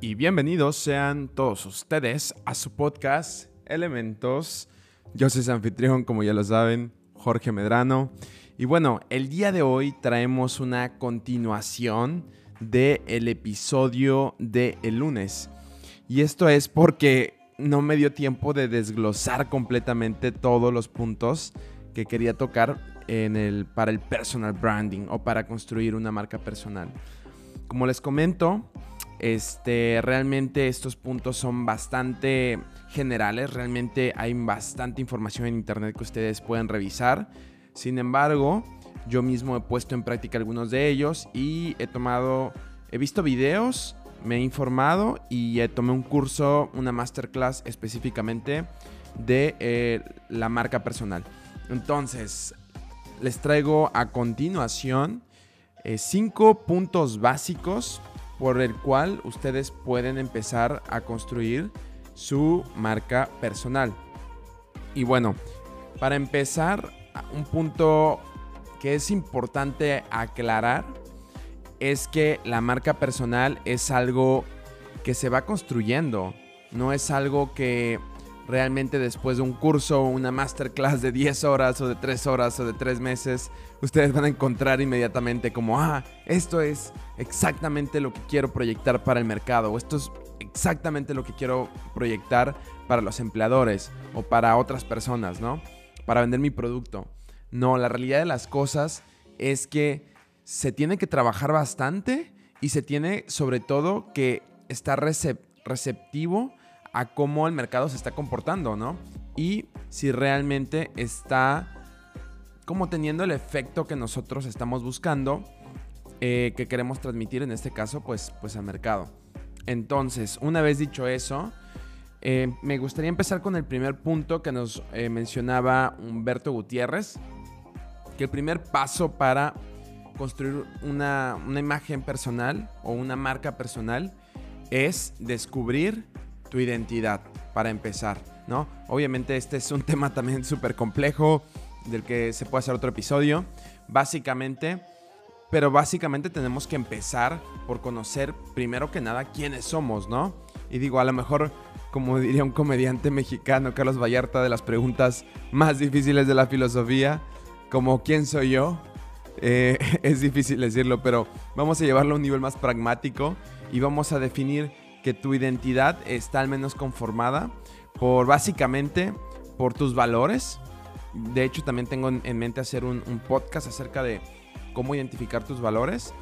Y bienvenidos sean todos ustedes a su podcast Elementos. Yo soy su anfitrión, como ya lo saben, Jorge Medrano. Y bueno, el día de hoy traemos una continuación del el episodio de el lunes. Y esto es porque no me dio tiempo de desglosar completamente todos los puntos que quería tocar en el, para el personal branding o para construir una marca personal. Como les comento, este, realmente estos puntos son bastante generales, realmente hay bastante información en internet que ustedes pueden revisar. Sin embargo, yo mismo he puesto en práctica algunos de ellos y he tomado, he visto videos, me he informado y he tomé un curso, una masterclass específicamente de eh, la marca personal. Entonces, les traigo a continuación eh, cinco puntos básicos por el cual ustedes pueden empezar a construir su marca personal. Y bueno, para empezar, un punto que es importante aclarar es que la marca personal es algo que se va construyendo, no es algo que realmente después de un curso una masterclass de 10 horas o de 3 horas o de 3 meses, ustedes van a encontrar inmediatamente como, ah, esto es exactamente lo que quiero proyectar para el mercado o esto es exactamente lo que quiero proyectar para los empleadores o para otras personas, ¿no? Para vender mi producto. No, la realidad de las cosas es que se tiene que trabajar bastante y se tiene sobre todo que estar receptivo a cómo el mercado se está comportando, ¿no? Y si realmente está como teniendo el efecto que nosotros estamos buscando, eh, que queremos transmitir en este caso, pues, pues al mercado. Entonces, una vez dicho eso, eh, me gustaría empezar con el primer punto que nos eh, mencionaba Humberto Gutiérrez, que el primer paso para construir una, una imagen personal o una marca personal es descubrir tu identidad, para empezar, ¿no? Obviamente este es un tema también súper complejo, del que se puede hacer otro episodio, básicamente, pero básicamente tenemos que empezar por conocer primero que nada quiénes somos, ¿no? Y digo, a lo mejor, como diría un comediante mexicano, Carlos Vallarta, de las preguntas más difíciles de la filosofía, como quién soy yo, eh, es difícil decirlo, pero vamos a llevarlo a un nivel más pragmático y vamos a definir que tu identidad está al menos conformada por básicamente por tus valores. De hecho, también tengo en mente hacer un, podcast acerca de cómo identificar tus valores.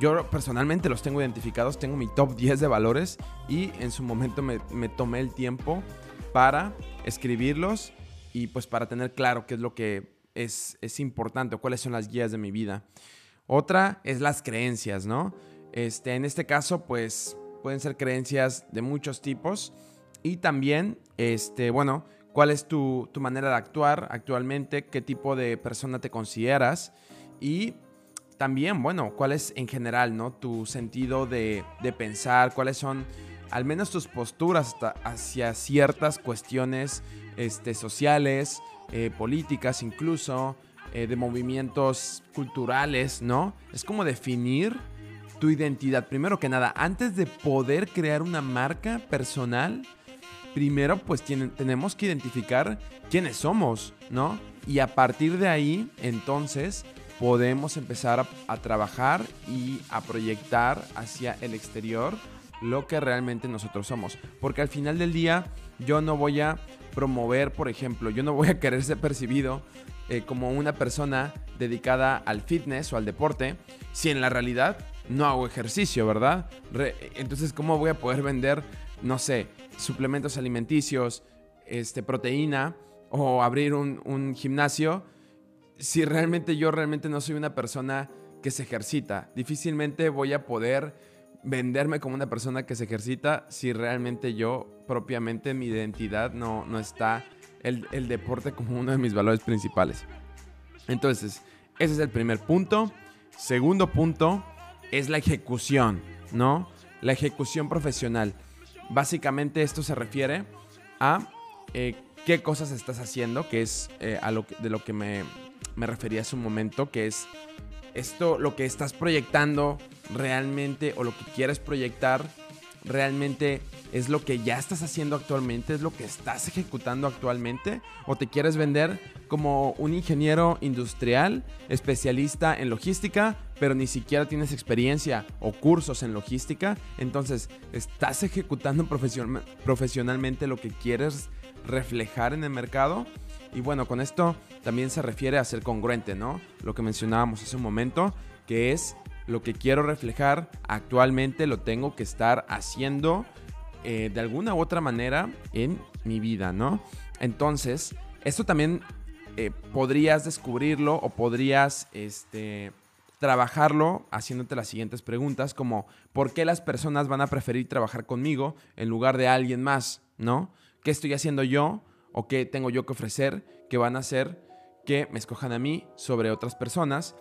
Yo personalmente los tengo identificados, tengo mi top 10 de valores y en su momento me, tomé el tiempo para escribirlos y pues para tener claro qué es lo que es, es importante o cuáles son las guías de mi vida. Otra es las creencias, ¿no? Este, en este caso, pues pueden ser creencias de muchos tipos y también, este, bueno, cuál es tu, manera de actuar actualmente, qué tipo de persona te consideras y también, bueno, cuál es en general, ¿no? Tu sentido de, pensar, cuáles son al menos tus posturas hacia ciertas cuestiones este, sociales, eh, políticas incluso, eh, de movimientos culturales, ¿no? Es como definir tu identidad. Primero que nada, antes de poder crear una marca personal, primero pues tenemos que identificar quiénes somos, ¿no? Y a partir de ahí, entonces, podemos empezar a, a trabajar y a proyectar hacia el exterior lo que realmente nosotros somos. Porque al final del día, yo no voy a promover, por ejemplo, yo no voy a querer ser percibido eh, como una persona dedicada al fitness o al deporte si en la realidad no hago ejercicio, ¿verdad? entonces, ¿cómo voy a poder vender, no sé, suplementos alimenticios, este, proteína o abrir un, un gimnasio si realmente yo realmente no soy una persona que se ejercita? Difícilmente voy a poder venderme como una persona que se ejercita si realmente yo propiamente mi identidad no, no está el, el deporte como uno de mis valores principales. Entonces, ese es el primer punto. Segundo punto es la ejecución, ¿no? La ejecución profesional. Básicamente esto se refiere a eh, qué cosas estás haciendo, que es eh, a lo de lo que me, me refería hace un momento, que es esto, lo que estás proyectando realmente o lo que quieres proyectar, realmente es lo que ya estás haciendo actualmente, es lo que estás ejecutando actualmente, o te quieres vender como un ingeniero industrial, especialista en logística, pero ni siquiera tienes experiencia o cursos en logística, entonces estás ejecutando profesionalmente lo que quieres reflejar en el mercado. Y bueno, con esto también se refiere a ser congruente, ¿no? Lo que mencionábamos hace un momento, que es lo que quiero reflejar actualmente lo tengo que estar haciendo eh, de alguna u otra manera en mi vida, ¿no? Entonces, esto también eh, podrías descubrirlo o podrías este, trabajarlo haciéndote las siguientes preguntas, como ¿por qué las personas van a preferir trabajar conmigo en lugar de alguien más, ¿no? ¿Qué estoy haciendo yo o qué tengo yo que ofrecer que van a hacer que me escojan a mí sobre otras personas?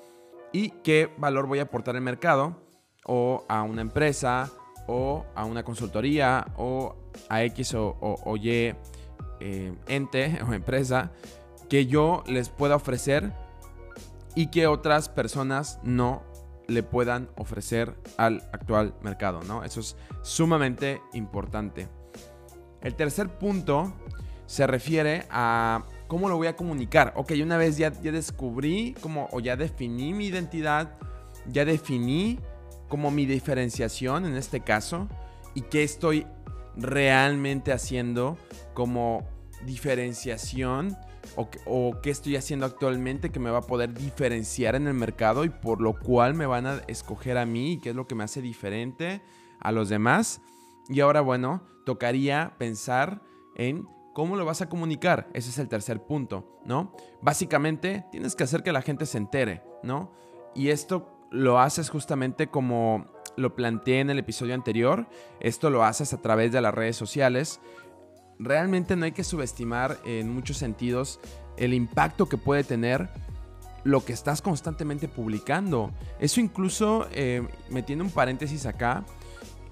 y qué valor voy a aportar al mercado o a una empresa o a una consultoría o a X o, Y eh, ente o empresa que yo les pueda ofrecer y que otras personas no le puedan ofrecer al actual mercado, ¿no? Eso es sumamente importante. El tercer punto se refiere a ¿Cómo lo voy a comunicar? Ok, una vez ya, ya descubrí como, o ya definí mi identidad, ya definí como mi diferenciación en este caso y qué estoy realmente haciendo como diferenciación o, qué estoy haciendo actualmente que me va a poder diferenciar en el mercado y por lo cual me van a escoger a mí y qué es lo que me hace diferente a los demás. Y ahora, bueno, tocaría pensar en ¿Cómo lo vas a comunicar? Ese es el tercer punto, ¿no? Básicamente, tienes que hacer que la gente se entere, ¿no? Y esto lo haces justamente como lo planteé en el episodio anterior. Esto lo haces a través de las redes sociales. Realmente no hay que subestimar en muchos sentidos el impacto que puede tener lo que estás constantemente publicando. Eso incluso, eh, metiendo un paréntesis acá,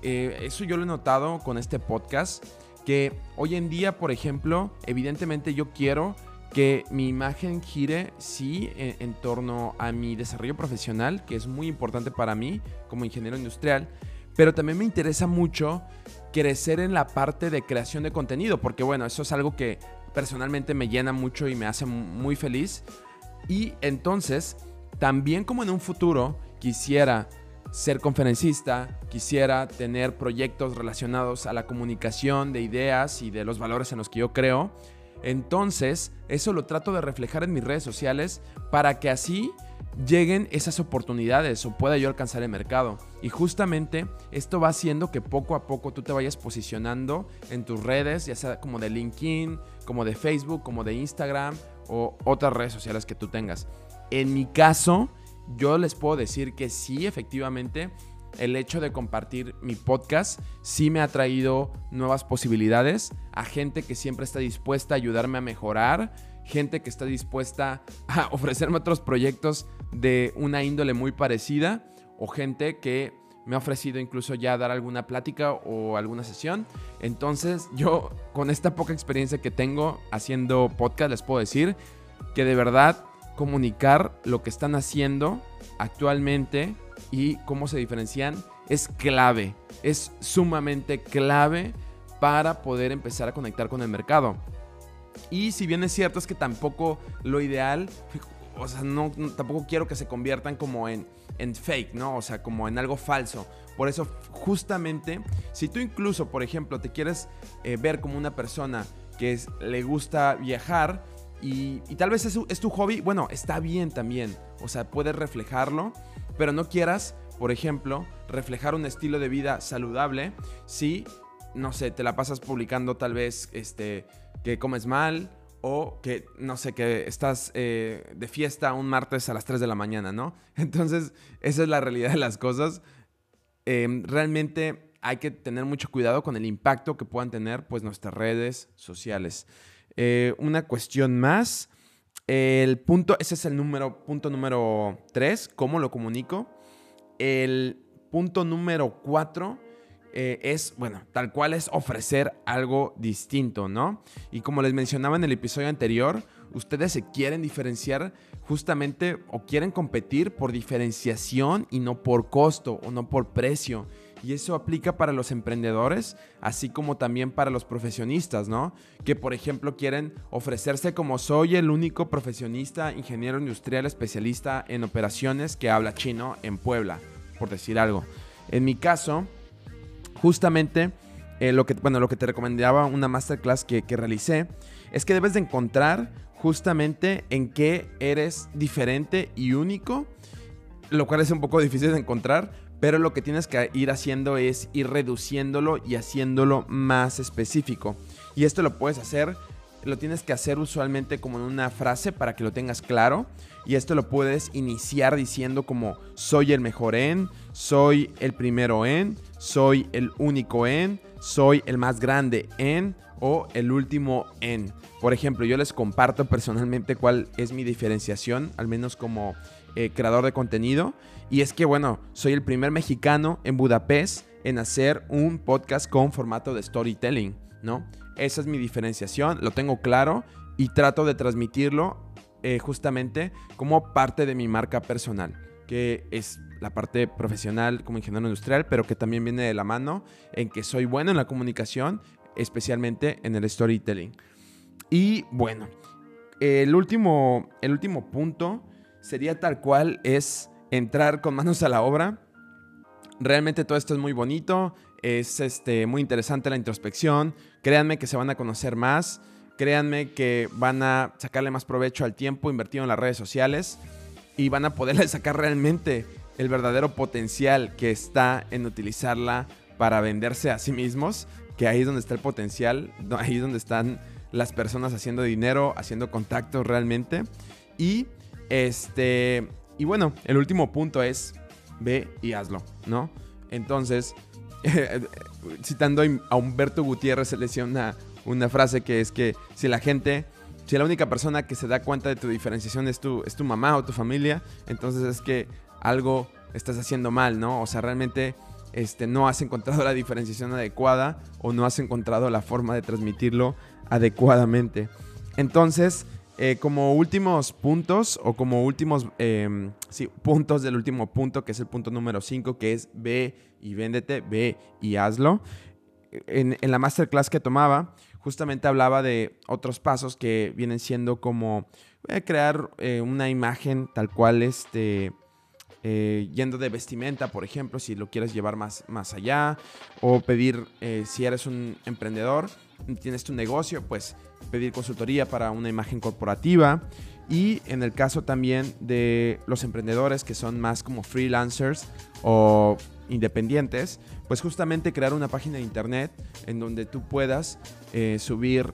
eh, eso yo lo he notado con este podcast que hoy en día, por ejemplo, evidentemente yo quiero que mi imagen gire, sí, en, torno a mi desarrollo profesional, que es muy importante para mí como ingeniero industrial, pero también me interesa mucho crecer en la parte de creación de contenido, porque bueno, eso es algo que personalmente me llena mucho y me hace muy feliz. Y entonces, también como en un futuro quisiera ser conferencista, quisiera tener proyectos relacionados a la comunicación de ideas y de los valores en los que yo creo. Entonces, eso lo trato de reflejar en mis redes sociales para que así lleguen esas oportunidades o pueda yo alcanzar el mercado. Y justamente esto va haciendo que poco a poco tú te vayas posicionando en tus redes, ya sea como de LinkedIn, como de Facebook, como de Instagram o otras redes sociales que tú tengas. En mi caso, yo les puedo decir que sí, efectivamente, el hecho de compartir mi podcast sí me ha traído nuevas posibilidades a gente que siempre está dispuesta a ayudarme a mejorar, gente que está dispuesta a ofrecerme otros proyectos de una índole muy parecida o gente que me ha ofrecido incluso ya dar alguna plática o alguna sesión. Entonces yo con esta poca experiencia que tengo haciendo podcast les puedo decir que de verdad comunicar lo que están haciendo actualmente y cómo se diferencian es clave, es sumamente clave para poder empezar a conectar con el mercado. Y si bien es cierto es que tampoco lo ideal, o sea, no, tampoco quiero que se conviertan como en, en fake, ¿no? O sea, como en algo falso. Por eso, justamente, si tú incluso, por ejemplo, te quieres eh, ver como una persona que le gusta viajar, y, tal vez es, es, tu hobby, bueno, está bien también. O sea, puedes reflejarlo, pero no quieras, por ejemplo, reflejar un estilo de vida saludable si, no sé, te la pasas publicando tal vez este, que comes mal o que, no sé, que estás eh, de fiesta un martes a las 3 de la mañana, ¿no? Entonces, esa es la realidad de las cosas. Em, realmente hay que tener mucho cuidado con el impacto que puedan tener pues nuestras redes sociales. Eh, una cuestión más. El punto, ese es el número, punto número 3, cómo lo comunico. El punto número 4 eh, es, bueno, tal cual es ofrecer algo distinto, ¿no? Y como les mencionaba en el episodio anterior, ustedes se quieren diferenciar justamente o quieren competir por diferenciación y no por costo o no por precio. Y eso aplica para los emprendedores, así como también para los profesionistas, ¿no? Que por ejemplo quieren ofrecerse como soy el único profesionista, ingeniero industrial especialista en operaciones que habla chino en Puebla, por decir algo. En mi caso, justamente eh, lo, que, bueno, lo que te recomendaba una masterclass que, que realicé es que debes de encontrar justamente en qué eres diferente y único, lo cual es un poco difícil de encontrar, pero lo que tienes que ir haciendo es ir reduciéndolo y haciéndolo más específico. Y esto lo puedes hacer, lo tienes que hacer usualmente como en una frase para que lo tengas claro. Y esto lo puedes iniciar diciendo como soy el mejor en, soy el primero en, soy el único en, soy el más grande en o el último en. Por ejemplo, yo les comparto personalmente cuál es mi diferenciación, al menos como eh, creador de contenido. Y es que, bueno, soy el primer mexicano en Budapest en hacer un podcast con formato de storytelling, ¿no? Esa es mi diferenciación, lo tengo claro y trato de transmitirlo eh, justamente como parte de mi marca personal, que es la parte profesional como ingeniero industrial, pero que también viene de la mano en que soy bueno en la comunicación, especialmente en el storytelling. Y bueno, el último, el último punto sería tal cual es entrar con manos a la obra. Realmente todo esto es muy bonito, es este, muy interesante la introspección. Créanme que se van a conocer más, créanme que van a sacarle más provecho al tiempo invertido en las redes sociales y van a poderle sacar realmente el verdadero potencial que está en utilizarla para venderse a sí mismos, que ahí es donde está el potencial, ahí es donde están las personas haciendo dinero, haciendo contactos realmente. Y este, y bueno, el último punto es ve y hazlo, ¿no? Entonces, citando a Humberto Gutiérrez, se le decía una, una frase que es que si la gente, si la única persona que se da cuenta de tu diferenciación es tu, es tu mamá o tu familia, entonces es que algo estás haciendo mal, ¿no? O sea, realmente este, no has encontrado la diferenciación adecuada o no has encontrado la forma de transmitirlo adecuadamente. Entonces, eh, como últimos puntos o como últimos em, puntos del último punto, que es el punto número 5, que es ve y véndete, ve y hazlo. En, la masterclass que tomaba, justamente hablaba de otros pasos que vienen siendo como crear eh, una imagen tal cual, este, yendo de vestimenta, por ejemplo, si lo quieres llevar más, más allá, o pedir, si eres un emprendedor, tienes tu negocio, pues pedir consultoría para una imagen corporativa. Y en el caso también de los emprendedores que son más como freelancers o independientes, pues justamente crear una página de internet en donde tú puedas eh, subir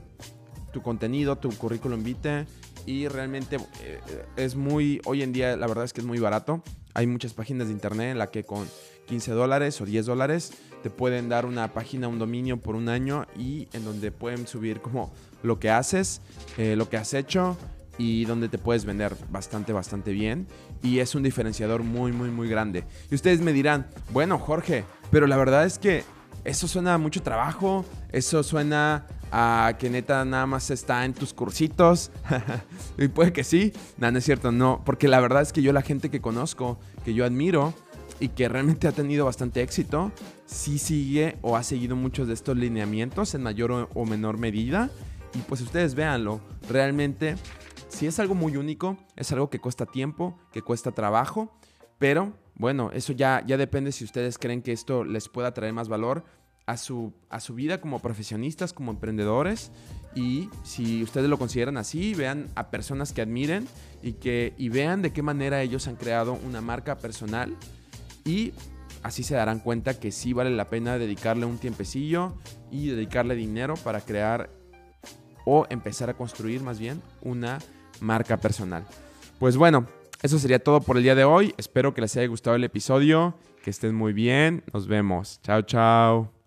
tu contenido, tu currículum vitae y realmente eh, es muy, hoy en día la verdad es que es muy barato. Hay muchas páginas de internet en la que con 15 dólares o 10 dólares te pueden dar una página, un dominio por un año y en donde pueden subir como lo que haces, eh, lo que has hecho y donde te puedes vender bastante, bastante bien. Y es un diferenciador muy, muy, muy grande. Y ustedes me dirán, bueno, Jorge, pero la verdad es que eso suena mucho trabajo, eso suena que neta nada más está en tus cursitos. y puede que sí, no, no es cierto, no, porque la verdad es que yo la gente que conozco, que yo admiro, y que realmente ha tenido bastante éxito, sí sigue o ha seguido muchos de estos lineamientos en mayor o menor medida. Y pues ustedes véanlo, realmente si es algo muy único, es algo que cuesta tiempo, que cuesta trabajo, pero bueno, eso ya, ya depende si ustedes creen que esto les pueda traer más valor a su, a su vida como profesionistas, como emprendedores. Y si ustedes lo consideran así, vean a personas que admiren y, que, y vean de qué manera ellos han creado una marca personal y así se darán cuenta que sí vale la pena dedicarle un tiempecillo y dedicarle dinero para crear o empezar a construir más bien una marca personal. Pues bueno, eso sería todo por el día de hoy. Espero que les haya gustado el episodio, que estén muy bien. Nos vemos. Chao, chao.